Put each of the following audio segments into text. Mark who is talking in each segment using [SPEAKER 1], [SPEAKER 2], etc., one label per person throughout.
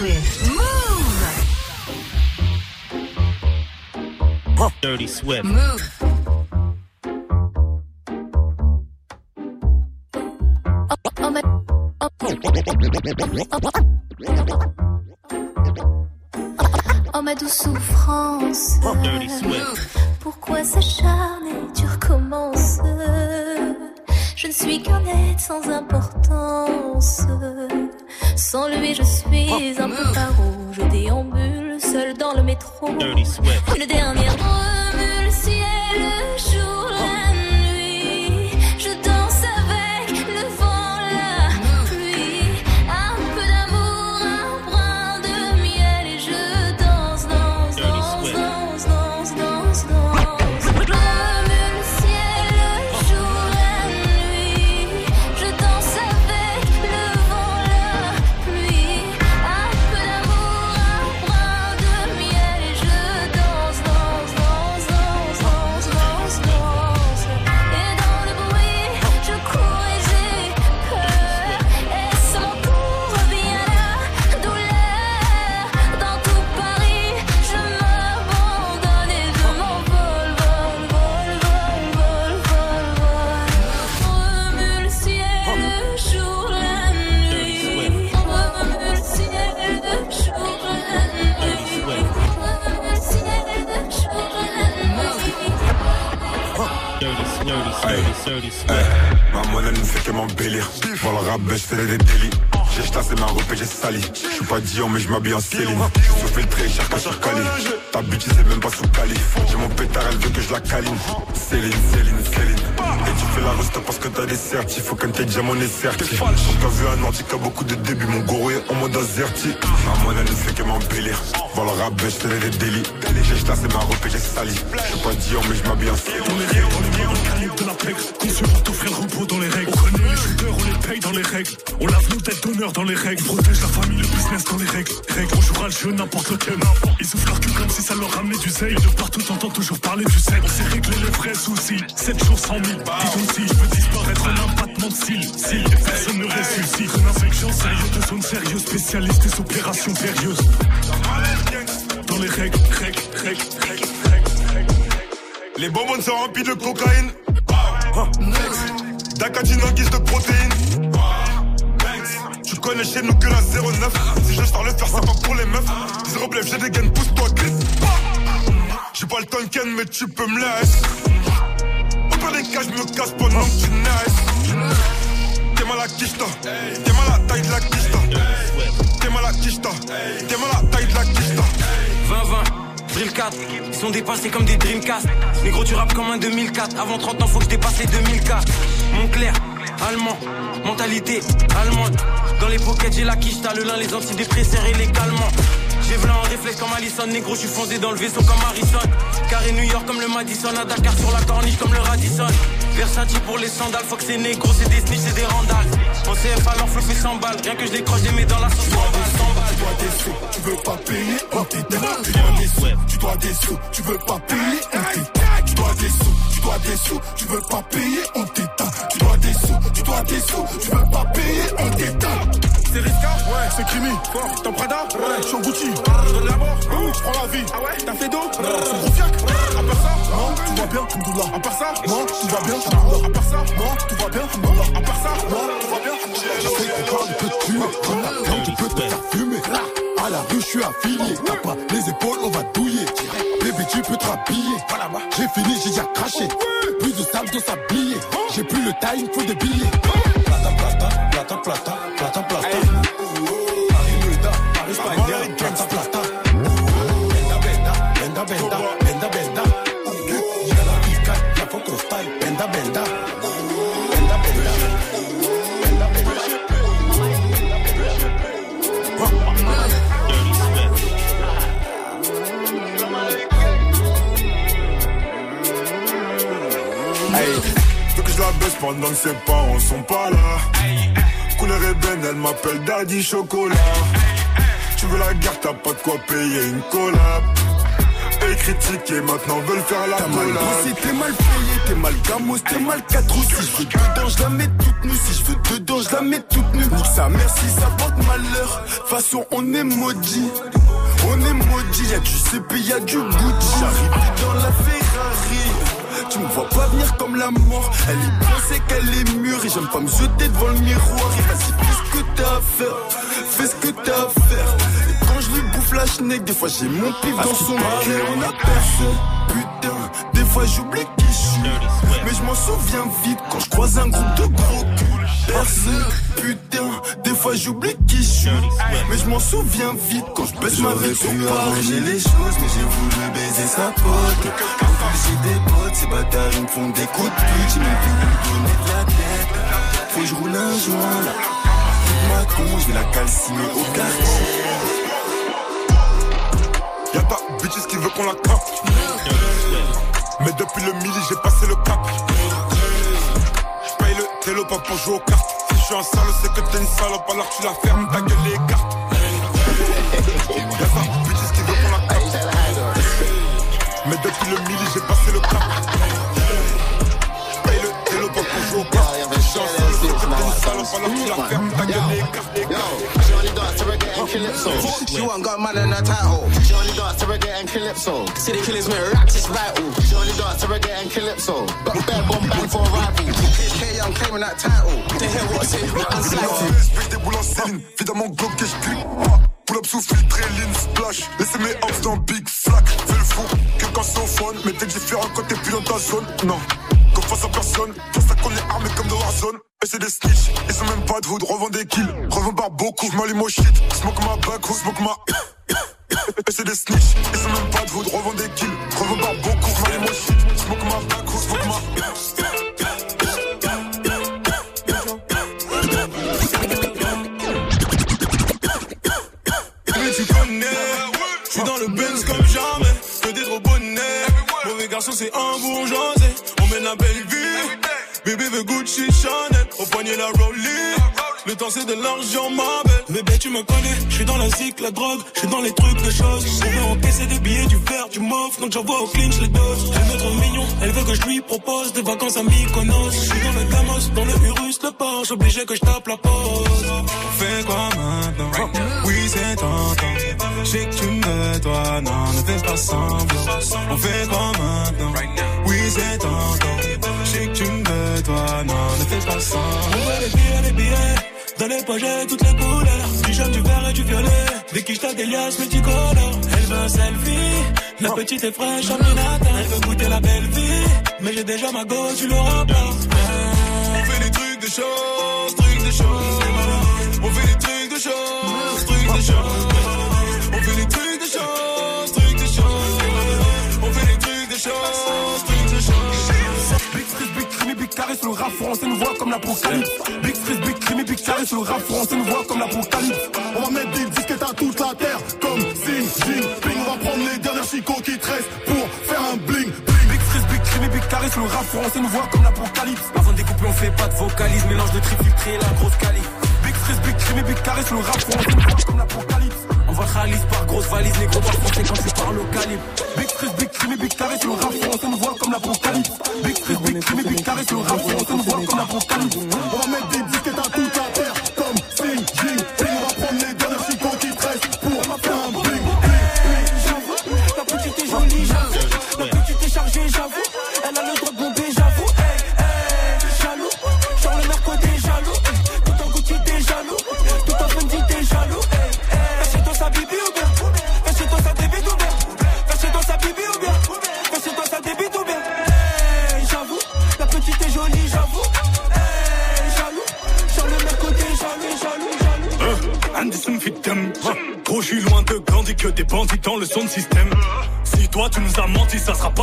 [SPEAKER 1] Swift. Move!
[SPEAKER 2] Dirty Swift.
[SPEAKER 1] Move.
[SPEAKER 3] Oh, ma... oh, oh, douce souffrance. Pourquoi s'acharner, tu recommences Je ne suis qu'un être sans importance. Sans lui, je suis un peu paro. Je déambule seul dans le métro. Une dernière remue le ciel,
[SPEAKER 4] ma monnaie ne fait que m'embellir. Pour le rap, je fais des délits. J'ai chassé ma robe et j'ai sali. Je suis pas Dion, mais je m'habille en Céline. Sous filtré, cher pas sur Cali. Ta bitch, c'est même pas sous Cali. J'ai mon pétard, elle veut que je la. Céline, Céline, Céline. Et tu fais la reste parce que t'as des certifs. Faut qu'un t'ait déjà mon. Quand t'as vu un antique, a beaucoup de débuts. Mon goro est en mode azerti. Ma monnaie ne fait que m'embellir. Pour le rap, je fais des délits. J'ai chassé ma robe et j'ai sali. Je pas Dion, mais je m'habille en Céline.
[SPEAKER 5] Dans les règles, dans les règles, on calibre de la. Conçu pour t'offrir repos dans les règles. On connaît les shooters, on les paye dans les règles. On lave nos têtes d'honneur dans les règles. On protège la famille, le business dans les règles. Règles, on jouera le jeu n'importe lequel. Ils soufflent leur cul comme si ça leur ramenait du zèle. De partout, t'entends toujours parler du sel. On sait régler les vrais soucis. 7 jours, 100 000. Dis donc si je veux disparaître en un battement de cils. Si personne ne ressuscite. Une infection sérieuse de zone sérieuse. Spécialiste des opérations périlleuses. Dans les règles, règles, règles, règles, règles.
[SPEAKER 4] Les bonbons sont remplis de cocaïne. D'acatine en guise de protéines. Tu connais chez nous que la 09. Si je sors le faire, c'est pas pour les meufs. Zéro blef, j'ai des gaines, pousse-toi, glisse. J'ai pas le Tonken, mais tu peux me laisser. Au pire des cas, je me casse pendant que tu naisses. T'es mal à quicheta. T'es taille de la. T'es. T'es taille de la quicheta.
[SPEAKER 6] 20-20, Drill 4, ils sont dépassés comme des Dreamcast. Gros, tu rappes comme un 2004. Avant 30 ans, faut que je dépasse les 2004. Montclair, allemand, mentalité allemande. Dans les pockets, j'ai la quiche, le lin, les antidépresseurs et les calmants. J'ai v'là en réflexe comme Allison, négro, je suis foncé dans le vaisseau comme Harrison. Carré New York comme le Madison, à Dakar sur la corniche comme le Radisson. Versati pour les sandales, faut que c'est négro, c'est des snitch, c'est des randales. En CF alors faut fait 100 balles, rien que je décroche des mets dans la sauce, 100 balles.
[SPEAKER 5] Tu dois des sous, tu veux pas payer, on t'éteint. Tu dois des sous, tu dois des sous, tu veux pas payer, on t'éteint. Tu dois des sous, tu dois des sous, tu veux pas payer, on t'éteint. Tu dois des sous, tu dois des sous, tu veux pas payer, on c'est Crimi. T'en Prada Ouais, je suis en Gucci. Je donne la mort Je prends la vie. Ah ouais? T'as fait d'eau. C'est gros fiac À part ça? Non, tout va bien, Alhamdoulilah. À part ça? Non, tout va bien, Alhamdoulilah. À part ça? Non, tout va bien, Alhamdoulilah. À part ça? Non, tout va bien, Alhamdoulilah.
[SPEAKER 7] Encore un peu de tuer, quand tu peux te faire fumer. À la rue, je suis affilié. T'as pas les épaules, on va douiller. Bébé, tu peux te rhabiller. J'ai fini, j'ai déjà craché. Plus de sable dans s'habiller. J'ai plus le time, faut des billets. Plata, plata,
[SPEAKER 4] pendant que ses parents sont pas là. Couleur ébène, elle m'appelle Daddy Chocolat. Tu veux la guerre, t'as pas de quoi payer une collab. Et critiquer, maintenant veulent faire la
[SPEAKER 7] T'as mal
[SPEAKER 4] collab.
[SPEAKER 7] bossé, t'es mal payé, t'es mal gamos, t'es mal 4 ou Si je veux dedans, je la mets toute nue. Si je veux dedans, je la mets toute nue. Nique sa mère si ça porte mal l'heure. Façon, on est maudit. On est maudit, y'a du CP, y'a du Gucci. J'arrive dans la Ferrari. Tu me vois pas venir comme la mort. Elle est pensée qu'elle est mûre et j'aime pas me jeter devant le miroir. Et vas-y, fais ce que t'as à faire. Fais ce que t'as à faire. Et quand je lui bouffe la schneck, des fois j'ai mon pif dans son cœur. On a personne. Des fois j'oublie qui je suis. Mais je m'en souviens vite quand je croise un groupe de gros culs. Putain, des fois j'oublie qui je suis. Mais je m'en souviens vite quand je baisse ma vie sur arranger les choses, mais j'ai voulu baiser sa pote. Quand j'ai des potes, ces bâtards ils me font des coups de pute. J'ai même donner de la tête. Faut que je roule un joint là. Ma con, je vais la calciner au quartier.
[SPEAKER 4] Bitches qui veut qu'on la capte. Mais depuis le midi, j'ai passé le cap. J'paye le télo pour jouer aux cartes. Si je suis un sale, c'est que t'es une salope, alors tu la fermes, ta gueule les cartes. Y'a ta bitches qui veut qu'on la capte. Mais depuis le midi, j'ai passé le cap. Alors tu la fermes, ta gueule.
[SPEAKER 1] She only dance to reggae and calypso. She want got man in her title. She only dance to reggae and calypso. See the killers with racks, it's vital. She only dance to reggae and calypso. Got bare bomb bang for a rival. Claiming that title. To hear what's in
[SPEAKER 4] boules en céline, évidemment globe que j'clique pas. Pull up sous filtré, lean, splash. Laissez mes hops dans Big Flack. Fais le fou, que quand c'est au phone. Mais t'es différent quand t'es plus dans ta zone. Non, comme face à personne. Pour ça qu'on est armé comme de Warzone. Et c'est des snitch, ils sont même pas de hood, revends des kills, revends par beaucoup, j'm'allume au shit, smoke ma back, ou smoke ma. Et c'est des snitch, ils sont même pas de hood, revends des kills, revends par beaucoup, j'm'allume au shit, smoke ma back, ou smoke ma.
[SPEAKER 5] Mais tu connais, suis dans le Benz comme jamais, que des trop bonnets. Mauvais garçon, c'est un bourgeoisé, on mène la belle vie. Bébé veut Gucci, Chanel, au poignet la Rollie. Le temps c'est de l'argent, ma belle. Bébé, tu me connais, je suis dans la zik, la drogue, je suis dans les trucs de choses. On veut encaisser des billets, du verre, du mauve, donc j'envoie au clinch les doses. Elle me trouve mignon, elle veut que je lui propose des vacances à Mykonos. Je suis dans le Gamos, dans le Urus, le Porsche, obligé que je tape la pause. On fait quoi maintenant? Oui, c'est tentant. Je sais que tu me toi, non, ne fais pas semblant. On fait quoi maintenant? Oui, c'est tentant. Tu me veux, toi, non, ne fais pas. On veut les billets, les billets. Dans les poches, j'ai toutes les couleurs. Du jaune, du vert et du violet. Dès que je des liasses multicolores. Elle veut un selfie. La petite est fraîche, en minata. Elle veut goûter la belle vie. Mais j'ai déjà ma go, tu l'auras pas. On fait des trucs de choses, trucs de choses. On fait des trucs de choses, trucs de choses.
[SPEAKER 7] Le rap français, nous voit comme l'apocalypse. Big Freeze, Big Crime, Big sur le rap français, nous voit comme l'apocalypse. On va mettre des disquettes à toute la terre, comme Xi Jinping. On va prendre les dernières chicots qui te restent pour faire un bling, bling. Big Freeze, Big Crime, Big sur le rap français, nous voit comme l'apocalypse.
[SPEAKER 6] Avant de découper, on fait pas de vocalise, mélange de trifiltré et la grosse calife.
[SPEAKER 7] Big Freeze, Big Crime, Big sur le rap français, nous voit comme l'apocalypse.
[SPEAKER 6] Voit Khalis par grosse valise, négro par français quand tu parles au calibre.
[SPEAKER 7] Big Freeze, Big Crime, Big Carré sur le rap français, nous voit comme l'apocalypse. Big Freeze, Big Crime, Big Carré sur le rap français, nous voit comme l'apocalypse. On va mettre des disquettes à toute la terre, comme Xi Jinping.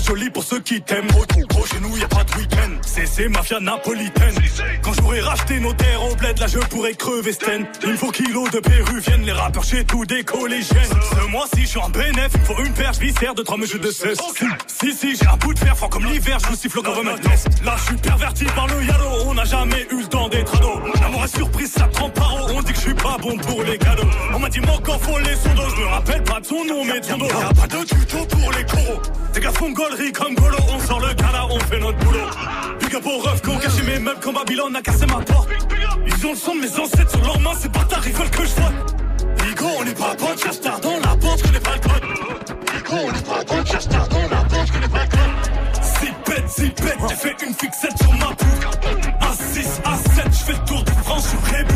[SPEAKER 5] Ça sera pas joli pour ceux qui t'aiment. Gros, gros, chez nous y a pas de week-end. C'est mafia napolitaine. Quand j'aurai racheté nos terres au bled, là je pourrais crever Sten. Il me faut kilos de péruviennes, les rappeurs chez tout des collégiennes. Ce mois-ci, je suis en bénéf, il me faut une perche viscère de trois mesures de cesse. Si, si, j'ai un bout de fer fort comme l'hiver, je vous siffle comme un Là, je suis perverti par le yalo, on n'a jamais eu le temps des trados. L'amour est surprise, ça trempe par haut, on dit que je suis pas bon pour les cadeaux. On m'a dit, mon corps faut les sondos, je me rappelle pas de son nom, mais de son dos. Y'a pas de tuto pour les coraux. Des gars font comme Golo, on gala, on fait notre boulot. Big up aux refs qui ont caché mes meubles quand Babylone a cassé ma porte. Ils ont le sang de mes ancêtres sur leurs mains, ces bâtards, ils veulent que je vote.
[SPEAKER 8] Igo, on n'est pas potes, cherche dans la banque, que les pas Igo, on n'est pas potes, cherche dans la banque, que les pas Zip bête, zip bête, j'ai fait une fixette sur ma bouche. A6, A7, j'fais le tour de France,
[SPEAKER 9] je suis rebou.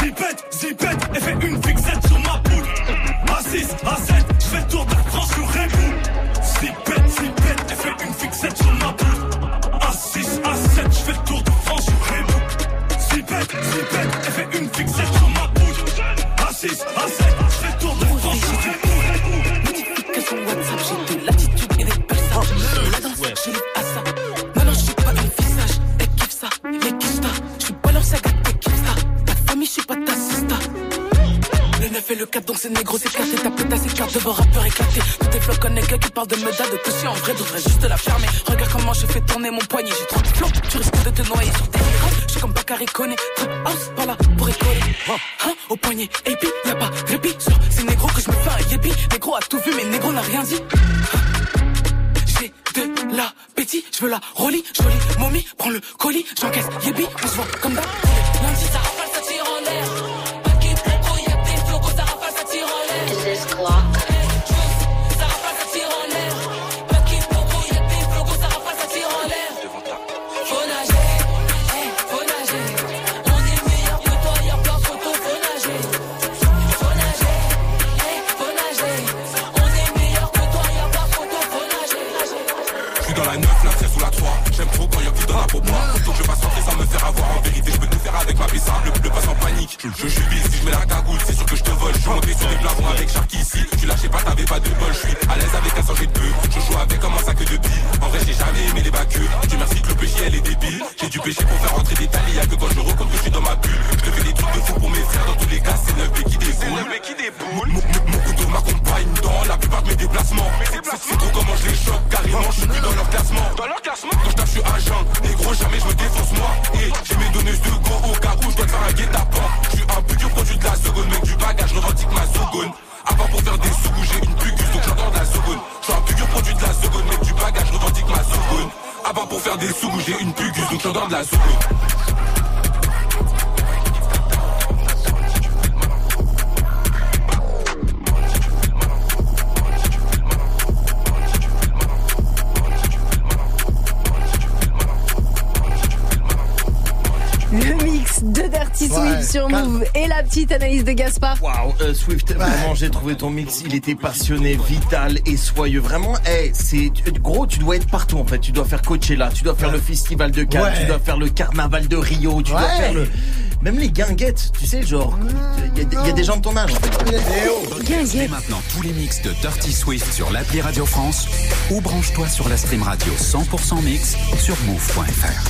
[SPEAKER 9] Zip bête, bête, j'ai fait une fixette. Le 9 et le 4, donc c'est négro, c'est éclaté. Ta pétasse écarte devant rappeur éclaté. Tous tes flocs nègres qui parlent de meda, de toucher en vrai, devrait juste la fermer. Regarde comment je fais tourner mon poignet, j'ai trop de flow. Tu risques de te noyer sur tes héros. Je suis comme Bakary Koné. Trap house, pas là pour écoler. Hein, au poignet, et puis y'a pas de répit sur ces négros que je me fais un yébi. Négro a tout vu, mais négro n'a rien dit. J'ai de l'appétit, je veux la rollie, jolie momie, prends le colis, j'encaisse, yébi, on se voit comme d'hab. Lundi, ça
[SPEAKER 6] 9, la 13 ou la 3. J'aime trop quand y'a dans la peau moi. Faut que je passe rentrer sans me faire avoir. En vérité, je peux avec ma pissa. Le, le passe en panique. Je, suis busy, si je mets la cagoule, c'est sûr que je te vole. Je suis monté sur des plafonds avec Sharky ici. Tu lâchais pas, t'avais pas de bol. Je suis à l'aise avec un sanger de peu. Je joue avec comme un sac de billes. En vrai, j'ai jamais aimé les bacs. Dieu merci que le péché, elle est débile. J'ai du péché pour faire rentrer des talis. Y'a que quand je recompte que je suis dans ma bulle. Je te fais des trucs de fou pour mes frères. Dans tous les cas, c'est 9 qui déboule. qui déboule. Mon, couteau m'accompagne dans la plupart de mes déplacements. C'est c'est trop comment je les choque. Carrément, je suis plus dans leur classement. Dans leur classement. Quand je tape, je suis agent. Négro, jamais je me défonce moi. Et j'ai mes donneuses de go où je dois te faire un guet-apens. Je suis un pudieux produit de la seconde. Mec du bagage, je revendique ma seconde. Avant pour faire des sous, j'ai une pugus, donc j'entends de la seconde. Je suis un pudieux produit de la seconde. Mec du bagage, je revendique ma seconde. Avant pour faire des sous, j'ai une pugus, donc j'entends de la seconde.
[SPEAKER 10] Dirty
[SPEAKER 11] Ouais,
[SPEAKER 10] Swift sur
[SPEAKER 11] calme.
[SPEAKER 10] Move et la petite analyse de Gaspard.
[SPEAKER 11] Waouh, Swift, vraiment, j'ai trouvé ton mix. Il était passionné, vital et soyeux. Vraiment, eh, c'est gros. Tu dois être partout en fait. Tu dois faire Coachella, tu dois faire le festival de Cannes,
[SPEAKER 12] Ouais.
[SPEAKER 11] tu dois faire le carnaval de Rio, tu dois faire le même les guinguettes. Tu sais, genre, il y, a- il y a des gens de ton âge. En fait.
[SPEAKER 13] Retrouvez maintenant tous les mix de Dirty Swift sur l'appli Radio France ou branche-toi sur la stream radio 100% mix sur move.fr.